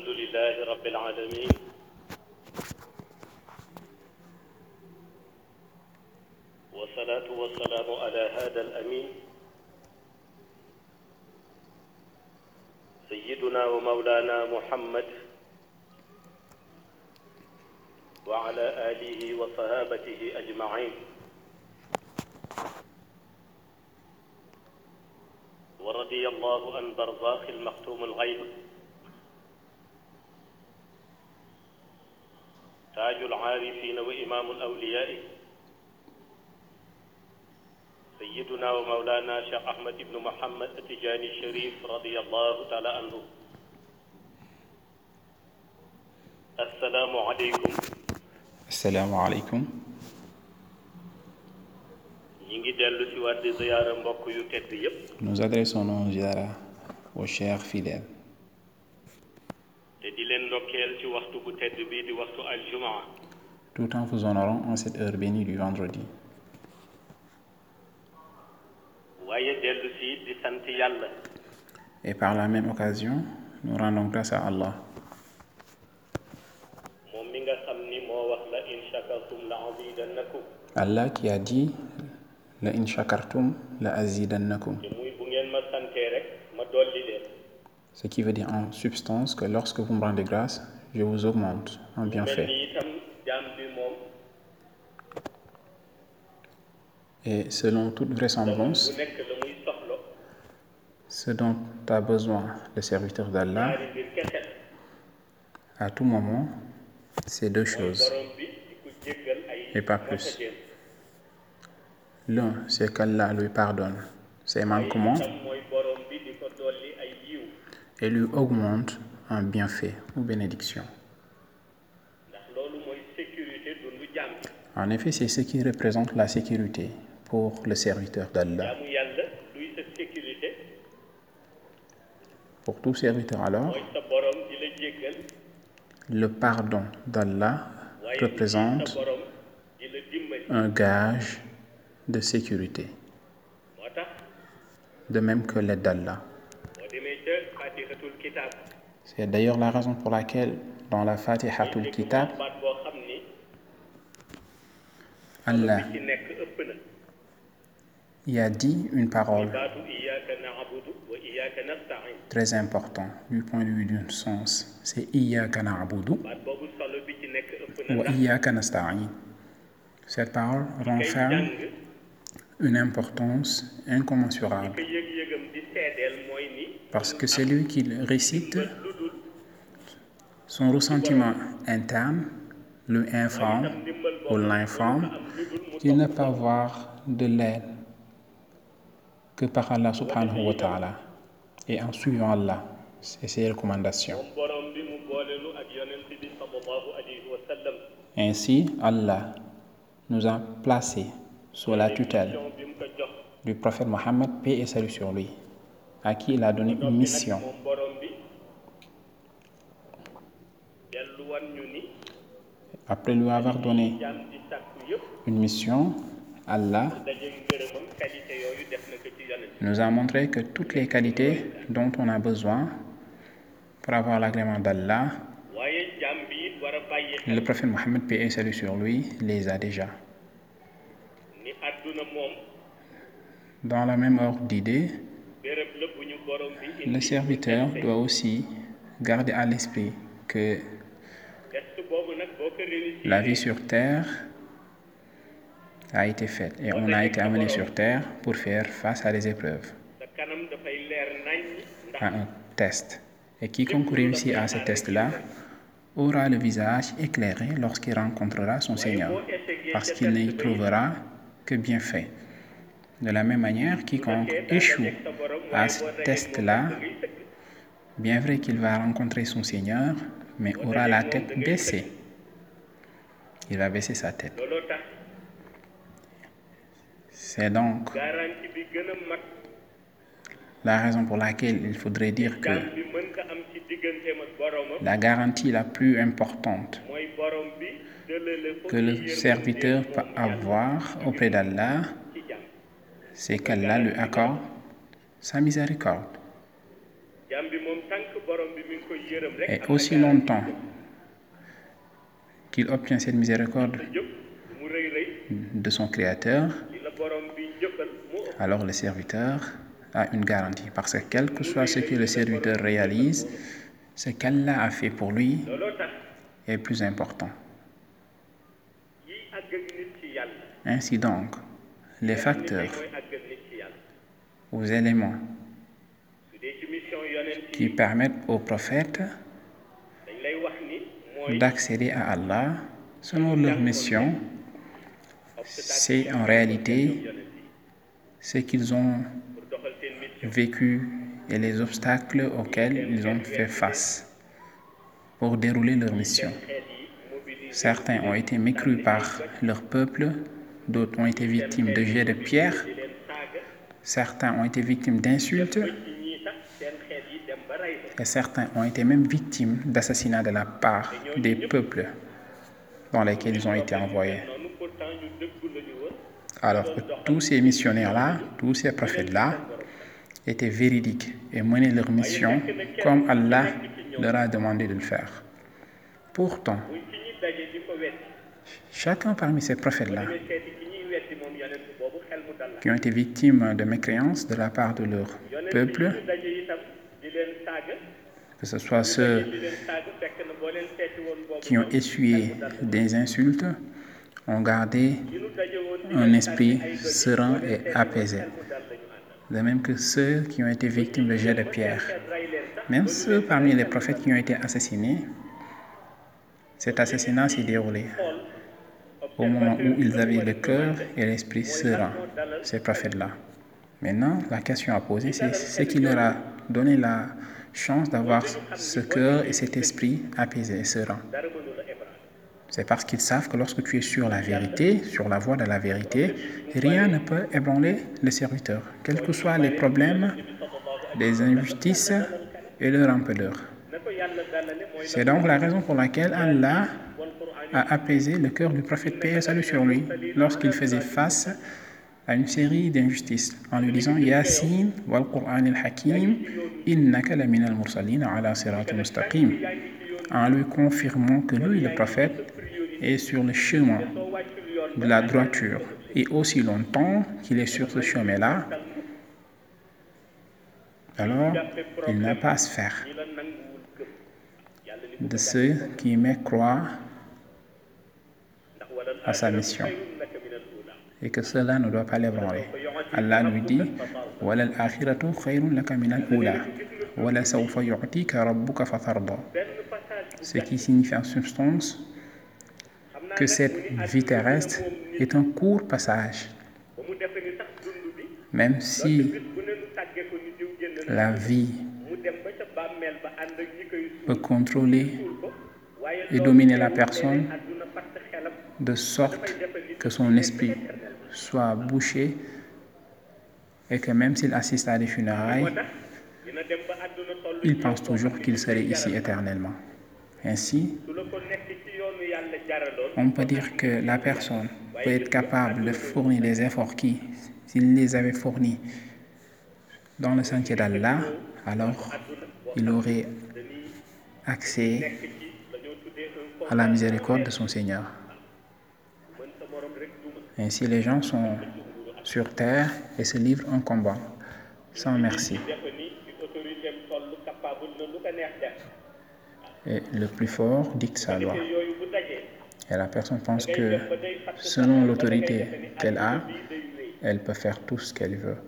الحمد لله رب العالمين. والصلاة والسلام على هذا الأمين. سيدنا ومولانا محمد وعلى آله وصحابته أجمعين. ورضي الله عن برزاخ المختوم الغيب. تاج العارفين وإمام الأولياء سيدنا ومولانا شيخ أحمد بن محمد التجاني الشريف رضي الله تعالى عنه. السلام عليكم. asalaamaaleykum ñi ngi dellu si waat di ziyaara mbokk te di leen ndokkeel ci waxtu bu tedd bii di waxtu aljumaa tout en vous honorant en cette heure bénie du vendredi. Waaye dellu si di sant yàlla. Et par la même occasion nous rendons grâce à Allah. Moom mi nga xam ni moo wax la in shakartum la azidannakum. Allah qui a dit la in shakartum la azidannakum. Te muy bu ngeen ma santee rek ma dolli leen ce qui veut dire en substance que lorsque vous me rendez grâce je vous augmente en bienfait. Et selon toute vraisemblance ce dont a besoin le serviteur d'Allah à tout moment c'est deux choses Et pas plus. l'un c'est qu'Allah lui pardonne. Ses manquements et lui augmente en bienfait ou bénédiction. En effet, c'est ce qui représente la sécurité pour le serviteur d'Allah. Pour tout serviteur alors, le pardon d'Allah représente un gage de sécurité, de même que l'aide d'Allah. boo demee ca fatihatul kitab C'est d'ailleurs la raison pour laquelle dans la Fatihatul Kitab, Allah y a dit une parole très importante du point de vue du sens. C'est Iyaka na'budu ndax Iyaka nasta'in. Cette parole renferme une importance incommensurable parce que celui qui le récite, son ressentiment interne lui informe ou l'informe qu'il ne peut avoir de l'aide que par Allah subhanahu wa ta'ala et en suivant Allah et ses recommandations. Ainsi, Allah nous a placés sous la tutelle du prophète Mohammed, paix et salut sur lui, à qui il a donné une mission. Après lui avoir donné une mission, Allah nous a montré que toutes les qualités dont on a besoin pour avoir l'agrément d'Allah, le prophète Mohammed, paix et salut sur lui, les a déjà. Dans la même ordre d'idée, le serviteur doit aussi garder à l'esprit que la vie sur terre a été faite et on a été amené sur terre pour faire face à des épreuves, à un test. Et quiconque réussit à ce test-là aura le visage éclairé lorsqu'il rencontrera son Seigneur, parce qu'il n'y trouvera que bienfait. De la même manière, quiconque échoue à ce test-là, bien vrai qu'il va rencontrer son Seigneur, mais aura la tête baissée. Il va baisser sa tête. C'est donc la raison pour laquelle il faudrait dire que la garantie la plus importante que le serviteur peut avoir auprès d'Allah, c'est qu'Allah lui accorde sa miséricorde. Et aussi longtemps qu'il obtient cette miséricorde de son Créateur, alors le serviteur a une garantie. Parce que quel que soit ce que le serviteur réalise, ce qu'Allah a fait pour lui est plus important. Ainsi donc, les facteurs aux éléments qui permettent au prophète dañ lay wax ni mooy d'accéder à Allah selon leur mission, c'est en réalité ce qu'ils ont vécu et les obstacles auxquels ils ont fait face pour dérouler leur mission. Certains ont été mécrus par leur peuple, d'autres ont été victimes de jets de pierre, certains ont été victimes d'insultes et certains ont été même victimes d'assassinats de la part des peuples dans lesquels ils ont été envoyés. Alors que tous ces missionnaires-là, tous ces prophètes-là étaient véridiques et menaient leur mission comme Allah leur a demandé de le faire. Pourtant, chacun parmi ces prophètes-là qui ont été victimes de mécréances de la part de leur peuple, que ce soit ceux qui ont essuyé des insultes, ont gardé un esprit serein et apaisé. De même que ceux qui ont été victimes de jets de pierre. Même ceux parmi les prophètes qui ont été assassinés, cet assassinat s'est déroulé au moment où ils avaient le cœur et l'esprit serein, ces prophètes-là. Maintenant, la question à poser, c'est ce qui leur a donné la chance d'avoir ce cœur et cet esprit apaisé et serein. C'est parce qu'ils savent que lorsque tu es sur la vérité, sur la voie de la vérité, rien ne peut ébranler le serviteur, quels que soient les problèmes, les injustices et leur rampeur. na ko yàlla dalale mooy C'est donc la raison pour laquelle Allah a apaisé le cœur du prophète paix salut sur lui lorsqu'il faisait face à une série d'injustices en lui disant Yasin wal Qur'an al-Hakim innaka lamina al-mursalin ala sirat mustaqim. En lui confirmant que lui, le prophète, est sur le chemin de la droiture. Et aussi longtemps qu'il est sur ce chemin-là, alors il n'a pas à se faire de ceux qui mécroient à sa mission. Et que cela ne doit pas l'ébranler. Allah lui dit Ce qui signifie en substance que cette vie terrestre est un court passage, même si la vie peut contrôler et dominer la personne de sorte que son esprit soit bouché et que même s'il assiste à des funérailles, il pense toujours qu'il serait ici éternellement. Ainsi, on peut dire que la personne peut être capable de fournir des efforts qui, s'il les avait fournis dans le sentier d'Allah, alors il aurait accès à la miséricorde de son Seigneur. mën sa morom rek duma Ainsi, les gens sont sur terre et se livrent un combat sans merci. Et le plus fort dicte sa loi. Et la personne pense que selon l'autorité qu'elle a, elle peut faire tout ce qu'elle veut.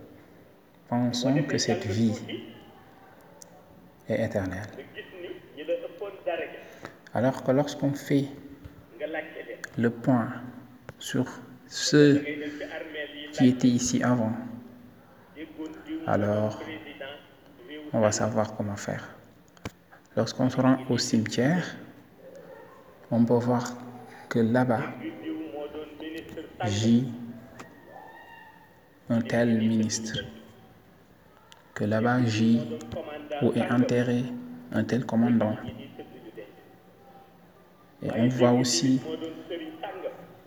Pensons que cette vie est éternelle. Alors que lorsqu'on fait le point sur ceux qui étaient ici avant, alors on va savoir comment faire. Lorsqu'on se rend au cimetière, on peut voir que là-bas gît un tel ministre, que là-bas gît où est enterré un tel commandant. Et on voit aussi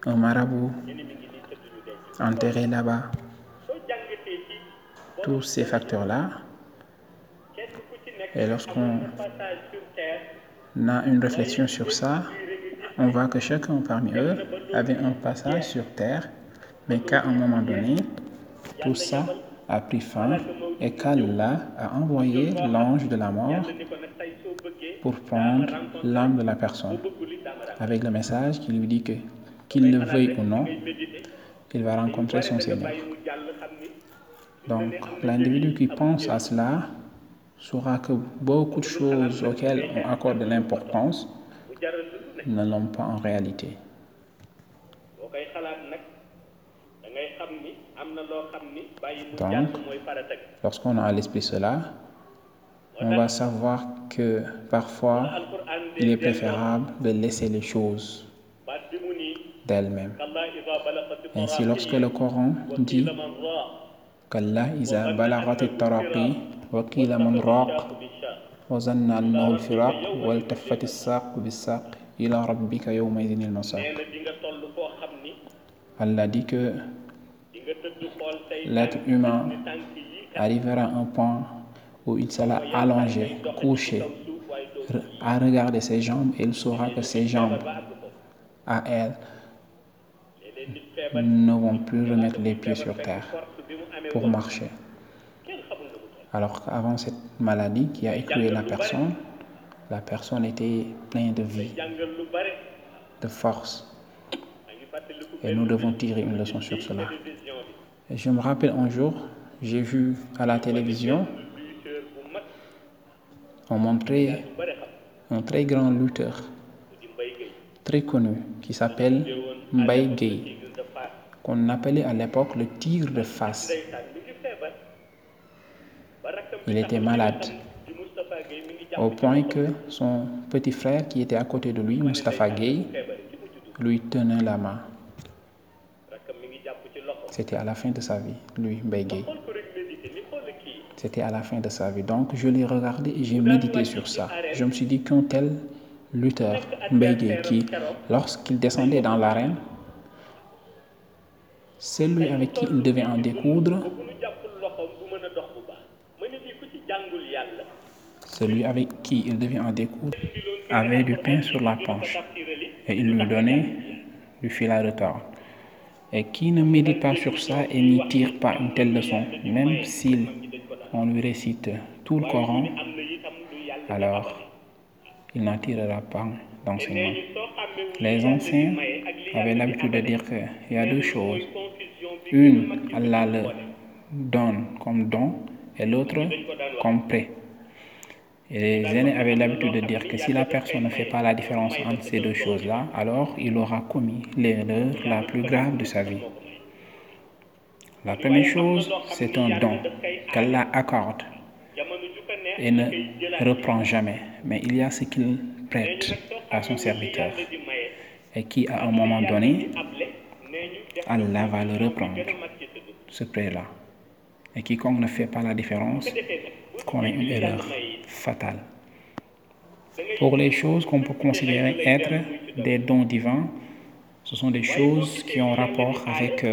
un marabout enterré là-bas. Tous ces facteurs-là Et lorsqu'on a une réflexion sur ça, on voit que chacun parmi eux avait un passage sur terre, mais qu'à un moment donné, tout ça a pris fin et qu'Allah a envoyé l'ange de la mort pour prendre l'âme de la personne, avec le message qui lui dit que, qu'il le veuille ou non, il va rencontrer son Seigneur. Donc, l'individu qui pense à cela saura que beaucoup de choses auxquelles on accorde de l'importance ne l'ont pas en réalité. Donc, lorsqu'on a à l'esprit cela, on va savoir que parfois, il est préférable de laisser les choses d'elle-même. Ainsi, lorsque le Coran dit qu'Allah iza balagat taraqi wa qila man raq wa zanna annahu al-firaq wa altafat as-saq bis-saq ila rabbika yawma idhin al-masaq. Allah dit que l'être humain arrivera à un point où il sera allongé, couché, à regarder ses jambes et il saura que ses jambes, à elle, ne vont plus remettre les pieds sur terre pour marcher. Alors qu'avant cette maladie qui a écroué la personne, la personne était pleine de vie, de force. Et nous devons tirer une leçon sur cela. Je me rappelle un jour, j'ai vu à la télévision, on montrait un très grand lutteur, très connu, qui s'appelle Mbaye Gueye, qu'on appelait à l'époque le tigre de face. Il était malade, au point que son petit frère qui était à côté de lui, Mustafa Gueye, lui tenait la main. C'était à la fin de sa vie, lui, Mbaye C'était à la fin de sa vie. Donc, je l'ai regardé et j'ai médité sur ça. Je me suis dit qu'un tel lutteur, Mbaye qui, lorsqu'il descendait dans l'arène, celui avec qui il devait en découdre, celui avec qui il devait en découdre, avait du pain sur la planche et il lui donnait du fil à retordre. Et qui ne médite pas sur ça et n'y tire pas une telle leçon, même s'il on lui récite tout le Coran, alors il n'en tirera pas d'enseignement. Les anciens avaient l'habitude de dire qu'il y a deux choses. Une, Allah le donne comme don et l'autre comme prêt. Et les aînés avaient l'habitude de dire que si la personne ne fait pas la différence entre ces deux choses-là, alors il aura commis l'erreur la plus grave de sa vie. La première chose, c'est un don qu'Allah accorde et ne reprend jamais. Mais il y a ce qu'il prête à son serviteur et qui, à un moment donné, Allah va le reprendre, ce prêt-là. Et quiconque ne fait pas la différence commet une erreur fatale. Pour les choses qu'on peut considérer être des dons divins, ce sont des choses qui ont rapport avec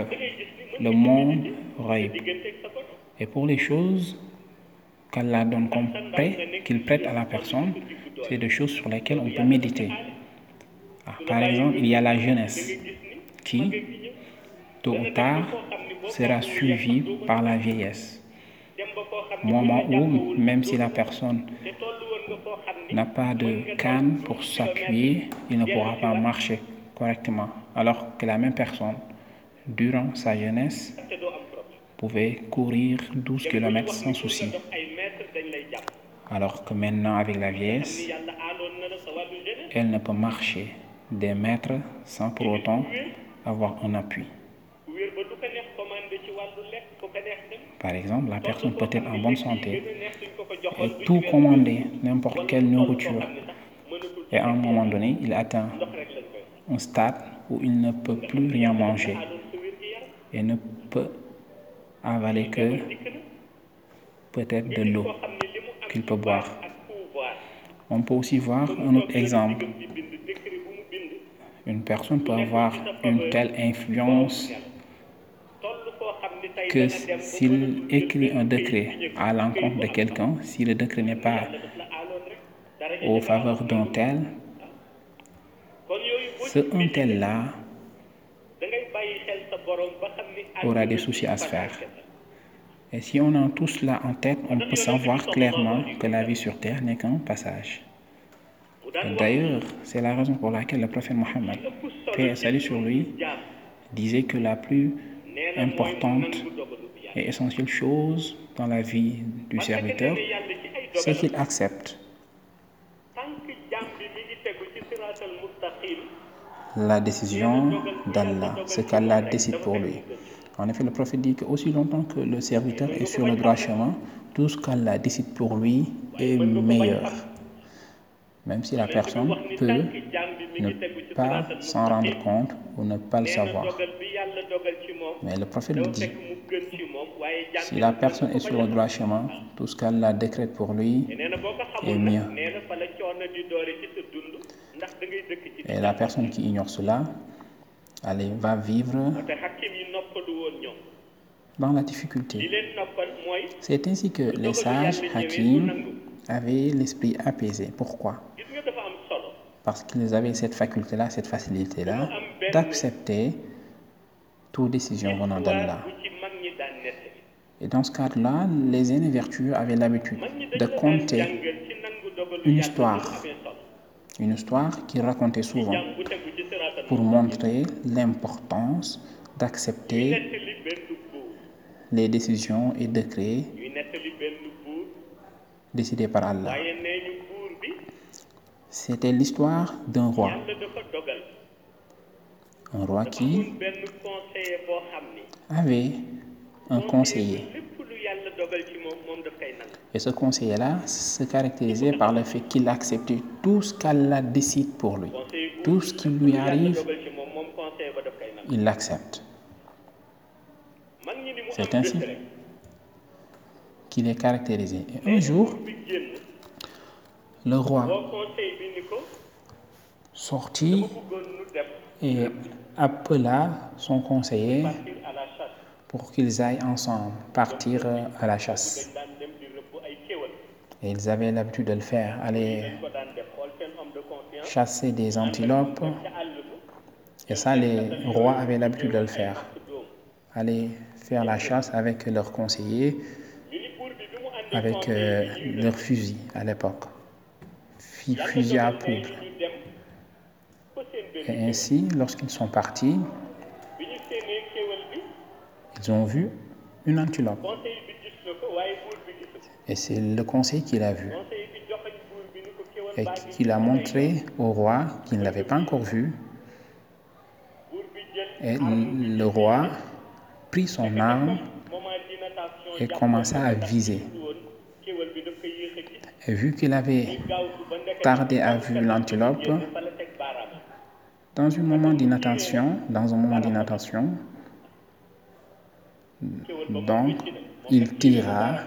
le monde raïb. Et pour les choses qu'Allah donne comme prêt, qu'il prête à la personne, c'est des choses sur lesquelles on peut méditer. Ah, par exemple, il y a la jeunesse qui, tôt ou tard, sera suivie par la vieillesse. Moment où, même si la personne n'a pas de canne pour s'appuyer, il ne pourra pas marcher correctement. Alors que la même personne, durant sa jeunesse, pouvait courir 12 km sans souci. Alors que maintenant, avec la vieillesse, elle ne peut marcher des mètres sans pour autant avoir un appui. Par exemple, la personne peut être en bonne santé et tout commander, n'importe quelle nourriture. Et à un moment donné, il atteint un stade où il ne peut plus rien manger et ne peut avaler que peut-être de l'eau qu'il peut boire. On peut aussi voir un autre exemple. Une personne peut avoir une telle influence que s'il écrit un décret à l'encontre de quelqu'un, si le décret n'est pas aux faveurs d'un tel, ce un tel-là aura des soucis à se faire. Et si on a tout cela en tête, on peut savoir clairement que la vie sur terre n'est qu'un passage. D'ailleurs, c'est la raison pour laquelle le prophète Mohammed, paix et salut sur lui, disait que la plus importante et essentielle chose dans la vie du serviteur, c'est qu'il accepte la décision d'Allah, ce qu'Allah décide pour lui. En effet, le prophète dit que aussi longtemps que le serviteur est sur le droit chemin, tout ce qu'Allah décide pour lui est meilleur. Même si la personne peut ne pas s'en rendre compte ou ne pas le savoir. Mais le prophète dit, si la personne est sur le droit chemin, tout ce qu'Allah décrète pour lui est mieux. Et la personne qui ignore cela, elle va vivre dans la difficulté. C'est ainsi que les sages Hakim avaient l'esprit apaisé. Pourquoi? Parce qu'ils avaient cette faculté-là, cette facilité-là d'accepter toute décision venant d'Allah. Et dans ce cadre-là, les aînés vertueux avaient l'habitude de compter une histoire, une histoire qu'ils racontaient souvent pour montrer l'importance d'accepter les décisions et décrets décidés par Allah. C'était l'histoire d'un roi. Un roi qui avait un conseiller. Et ce conseiller-là se caractérisait par le fait qu'il acceptait tout ce qu'Allah décide pour lui. Tout ce qui lui arrive, il l'accepte. C'est ainsi qu'il est caractérisé. Et un jour, le roi sortit et appela son conseiller pour qu'ils aillent ensemble partir à la chasse. Et ils avaient l'habitude de le faire, aller chasser des antilopes. Et ça, les rois avaient l'habitude de le faire. Aller faire la chasse avec leurs conseillers, avec euh, leurs fusils à l'époque. Fusil à poudre. Et ainsi, lorsqu'ils sont partis, ils ont vu une antilope. Et c'est le conseil qu'il a vu. Et qu'il a montré au roi qu'il ne l'avait pas encore vu. Et le roi prit son arme et commença à viser. Vu qu'il avait tardé à voir l'antilope, dans un moment d'inattention, dans un moment d'inattention, donc il tira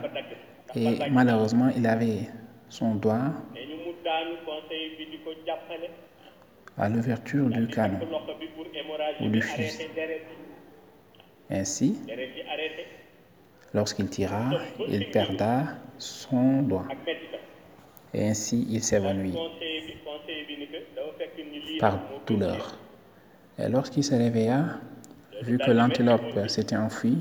et malheureusement il avait son doigt à l'ouverture du canon ou du fusil. Ainsi, lorsqu'il tira, il perda son doigt. Et ainsi, il s'évanouit par douleur. Et lorsqu'il se réveilla, vu que l'antilope s'était enfuie,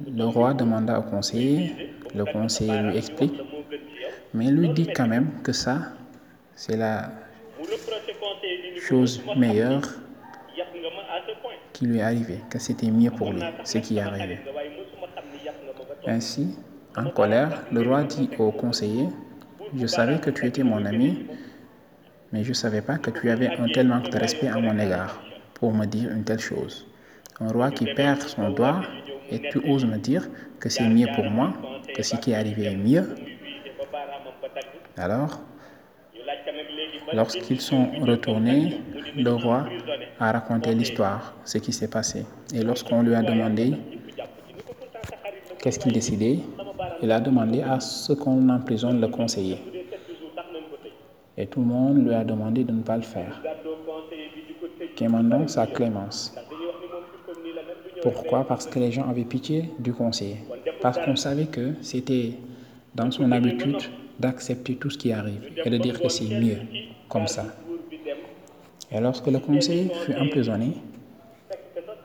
le roi demanda au conseiller, le conseiller lui explique, mais lui dit quand même que ça, c'est la chose meilleure qui lui est arrivée, que c'était mieux pour lui, ce qui est arrivé. Ainsi, en colère, le roi dit au conseiller, je savais que tu étais mon ami, mais je ne savais pas que tu avais un tel manque de respect à mon égard pour me dire une telle chose. Un roi qui perd son doigt et tu oses me dire que c'est mieux pour moi, que ce qui est arrivé est mieux? Alors, lorsqu'ils sont retournés, le roi a raconté l'histoire, ce qui s'est passé. Et lorsqu'on lui a demandé qu'est-ce qu'il décidait, il a demandé à ce qu'on emprisonne le conseiller. Et tout le monde lui a demandé de ne pas le faire. donc sa clémence. Pourquoi? Parce que les gens avaient pitié du conseiller. Parce qu'on savait que c'était dans son habitude d'accepter tout ce qui arrive et de dire que c'est mieux comme ça. Et lorsque le conseiller fut emprisonné,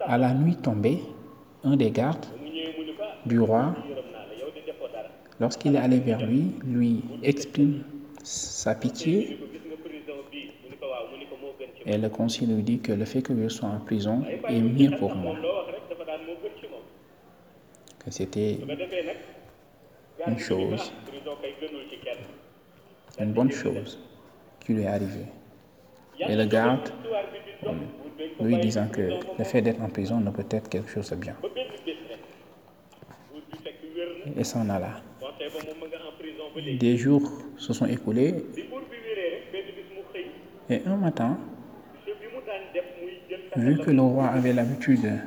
à la nuit tombée, un des gardes du roi, lorsqu'il est allé vers lui, lui exprime sa pitié et le conseiller lui dit que le fait que je sois en prison est mieux pour moi. Que c'était une chose, une bonne chose qui lui est arrivée. Et le garde, lui disant que le fait d'être en prison ne peut être quelque chose de bien. Et s'en alla. Des jours se sont écoulés et un matin, vu que le roi avait l'habitude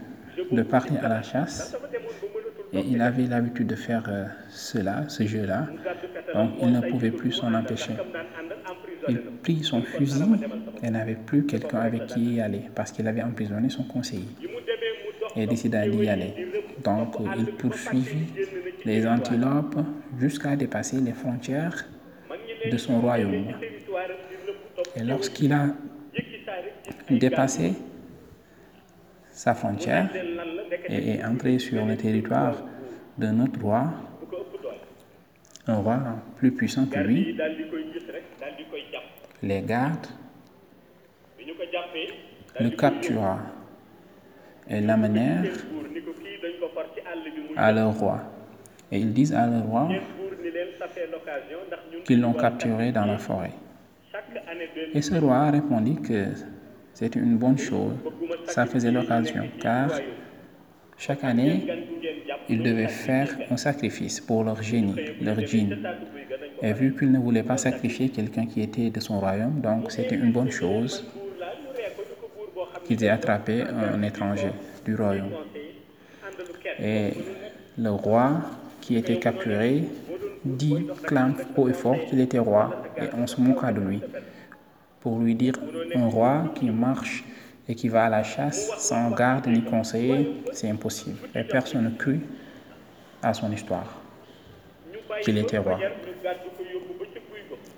de partir à la chasse, et il avait l'habitude de faire euh, cela, ce jeu-là, donc il ne pouvait plus s'en empêcher. Il prit son fusil et n'avait plus quelqu'un avec qui y aller parce qu'il avait emprisonné son conseiller et décida d'y aller. Donc il poursuivit les antilopes jusqu'à dépasser les frontières de son royaume. Et lorsqu'il a dépassé sa frontière et est entré sur le territoire d'un autre roi, un roi plus puissant que lui, les gardes le captura et l'amenèrent à leur roi. Et ils disent à leur roi qu'ils l'ont capturé dans la forêt. Et ce roi répondit que c'était une bonne chose, ça faisait l'occasion, car chaque année, ils devaient faire un sacrifice pour leur génie, leur djinn. Et vu qu'ils ne voulaient pas sacrifier quelqu'un qui était de son royaume, donc c'était une bonne chose qu'ils aient attrapé un étranger du royaume. Et le roi qui était capturé dit, clame haut et fort qu'il était roi et on se moqua de lui pour lui dire un roi qui marche et qui va à la chasse sans garde ni conseiller, c'est impossible. Et personne ne crut à son histoire qu'il était roi.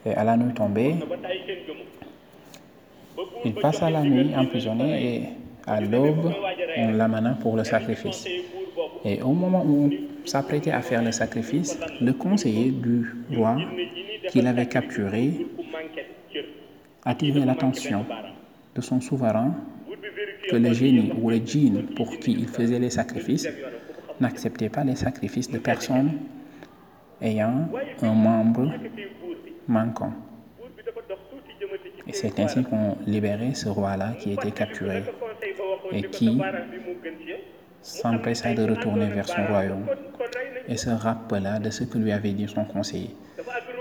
Et à la nuit tombée, il passa la nuit emprisonné et à l'aube, on l'amena pour le sacrifice. Et au moment où on s'apprêtait à faire le sacrifice, le conseiller du roi qu'il avait capturé attirait l'attention de son souverain que le génie ou le djinn pour qui il faisait les sacrifices n'acceptait pas les sacrifices de personnes ayant un membre manquant. Et c'est ainsi qu'on libérait ce roi-là qui était capturé et qui s'empressa de retourner vers son royaume et se rappela de ce que lui avait dit son conseiller,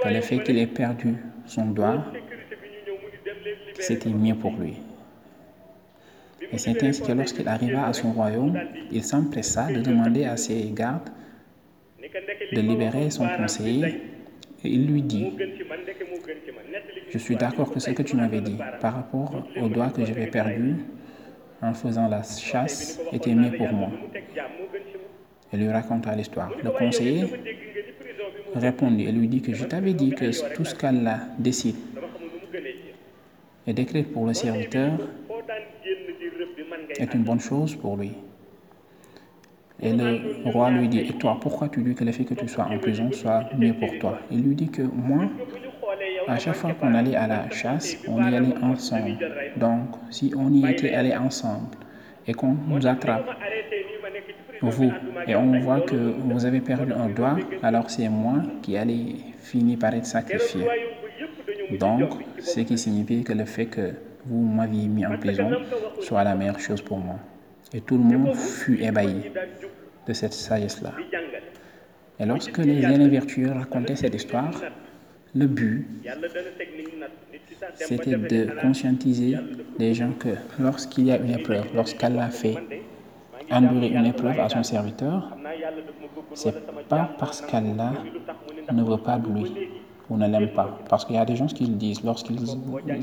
que le fait qu'il ait perdu son doigt, c'était mieux pour lui. Et c'est ainsi que lorsqu'il arriva à son royaume, il s'empressa de demander à ses gardes de libérer son conseiller et il lui dit, je suis d'accord que ce que tu m'avais dit par rapport au doigt que j'avais perdu en faisant la chasse était mieux pour moi. Il lui raconta l'histoire. Le conseiller répondit et lui dit que je t'avais dit que tout ce qu'Allah décide et décrit pour le serviteur est une bonne chose pour lui. Et le roi lui dit, et toi, pourquoi tu dis que le fait que tu sois en prison soit mieux pour toi? Il lui dit que moi, à chaque fois qu'on allait à la chasse, on y allait ensemble. Donc, si on y était allé ensemble et qu'on nous attrape, vous, et on voit que vous avez perdu un doigt, alors c'est moi qui allais finir par être sacrifié. Donc, ce qui signifie que le fait que vous m'aviez mis en prison soit la meilleure chose pour moi. Et tout le monde fut ébahi de cette sagesse-là. Et lorsque les aînés vertueux racontaient cette histoire, le but, c'était de conscientiser les gens que lorsqu'il y a une épreuve, lorsqu'Allah fait endurer une épreuve à son serviteur, c'est pas parce qu'Allah ne veut pas de lui ou ne l'aime pas. Parce qu'il y a des gens qui le disent, lorsqu'ils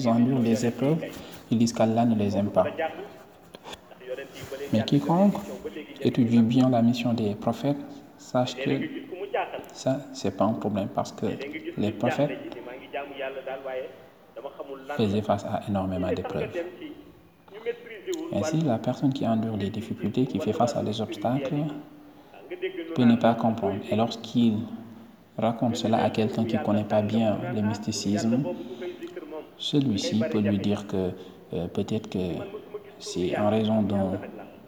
endurent les épreuves, ils disent qu'Allah ne les aime pas. Mais quiconque étudie bien la mission des prophètes, sache que Ça, c'est pas un problème parce que les prophètes faisaient face à énormément d'épreuves. Ainsi, la personne qui endure des difficultés, qui fait face à des obstacles, peut ne pas comprendre. Et lorsqu'il raconte cela à quelqu'un qui ne connaît pas bien le mysticisme, celui-ci peut lui dire que euh, peut-être que c'est en raison d'un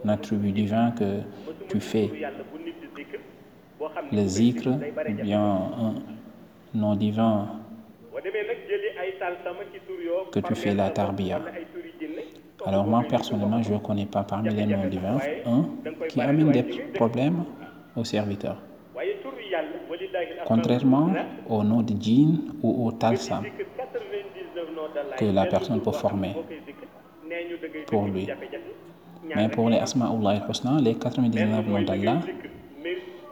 attribut divin que tu fais le zikr, bien un nom divin que tu fais la tarbiya. Alors moi personnellement, je ne connais pas parmi les noms divins un qui amène des problèmes au serviteur. Contrairement au nom de djinn ou au talsam que la personne peut former pour lui. Mais pour les Asma'ullah al-Husna, les 99 noms d'Allah,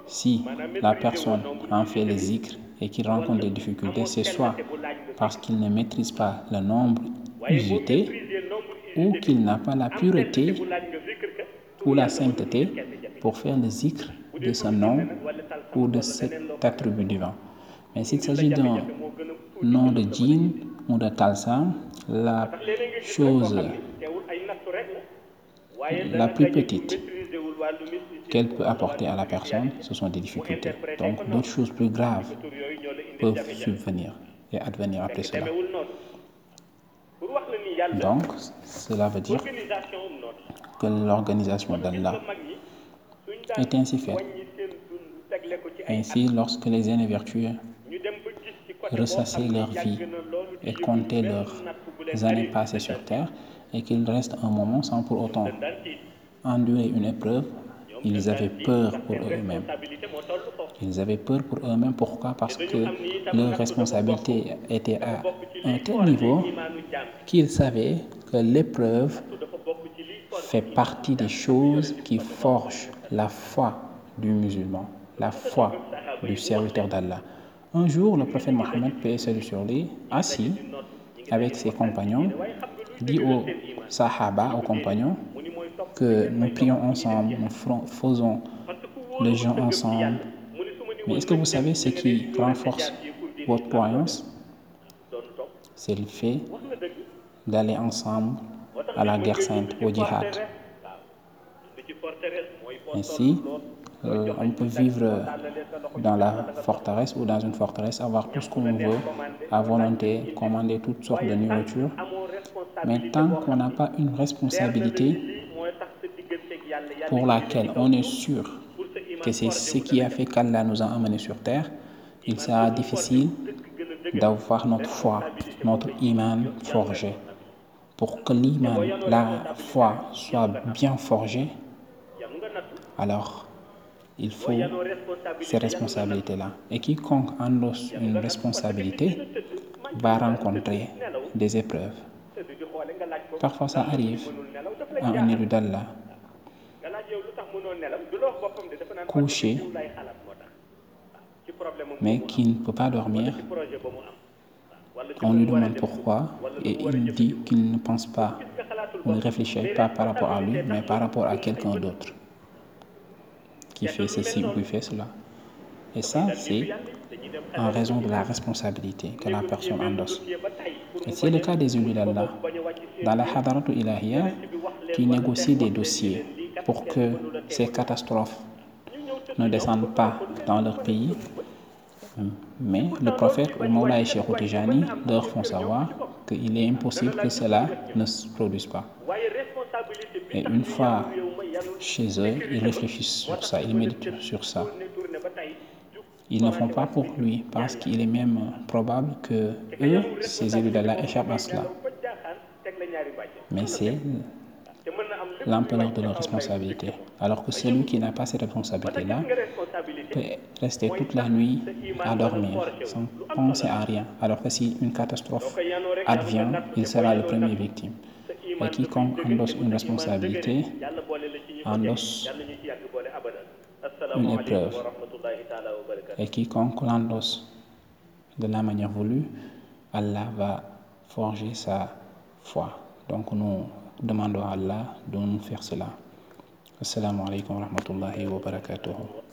si la personne en fait les zikr et qu'il rencontre des difficultés, c'est soit parce qu'il ne maîtrise pas le nombre usité ou qu'il n'a pas la pureté ou la sainteté pour faire le zikr de ce nom ou de cet attribut divin. Mais s'il s'agit d'un nom de djinn ou de talsam, la chose la plus petite qu'elle peut apporter à la personne, ce sont des difficultés. Donc d'autres choses plus graves peuvent subvenir et advenir après cela. Donc, cela veut dire que l'organisation d'Allah est ainsi faite. Ainsi, lorsque les aînés vertueux ressassaient leur vie et comptaient leurs années passées sur terre, et qu'ils restent un moment sans pour autant endurer une épreuve, ils avaient peur pour eux-mêmes. Ils avaient peur pour eux-mêmes. Pourquoi? Parce que leur responsabilité était à un tel niveau qu'ils savaient que l'épreuve fait partie des choses qui forgent la foi du musulman, la foi du serviteur d'Allah. Un jour, le prophète Mohammed, paix sur lui, assis avec ses compagnons, dit aux sahaba, aux compagnons, que nous prions ensemble, nous faisons les gens ensemble. Mais est-ce que vous savez ce qui renforce votre croyance? C'est le fait d'aller ensemble à la guerre sainte, au djihad. Ainsi, euh, on peut vivre dans la forteresse ou dans une forteresse, avoir tout ce qu'on veut, à volonté, commander toutes sortes de nourriture. Mais tant qu'on n'a pas une responsabilité pour laquelle on est sûr que c'est ce qui a fait qu'Allah nous a amenés sur terre, il sera difficile d'avoir notre foi, notre iman forgé. Pour que l'iman, la foi soit bien forgée, alors il faut ces responsabilités-là. Et quiconque endosse une responsabilité va rencontrer des épreuves. Parfois ça arrive à un élu d'Allah couché. Mais qui ne peut pas dormir. On lui demande pourquoi et il dit qu'il ne pense pas, ou ne réfléchit pas par rapport à lui, mais par rapport à quelqu'un d'autre. qui fait ceci ou qui fait cela. Et ça, c'est en raison de la responsabilité que la personne endosse. Et c'est le cas des d'Allah. Dans la Hadaratu Ilahiyya, qui négocie des dossiers pour que ces catastrophes ne descendent pas dans leur pays. Mais le prophète ou Moulay Cheikh Tijani leur font savoir qu'il est impossible que cela ne se produise pas. Et une fois chez eux, ils réfléchissent sur ça, ils méditent sur ça. Ils ne font pas pour lui parce qu'il est même probable que eux, ces élus d'Allah, échappent à cela. Mais c'est l'ampleur de leur responsabilité. Alors que celui qui n'a pas cette responsabilité-là peut rester toute la nuit à dormir sans penser à rien. Alors que si une catastrophe advient, il sera le premier victime. Et quiconque endosse une responsabilité endosse une épreuve. Et quiconque l'endosse de la manière voulue, Allah va forger sa foi. Donc nous demandons à Allah de nous faire cela. Assalamu alaikum wa rahmatullahi wa barakatuh.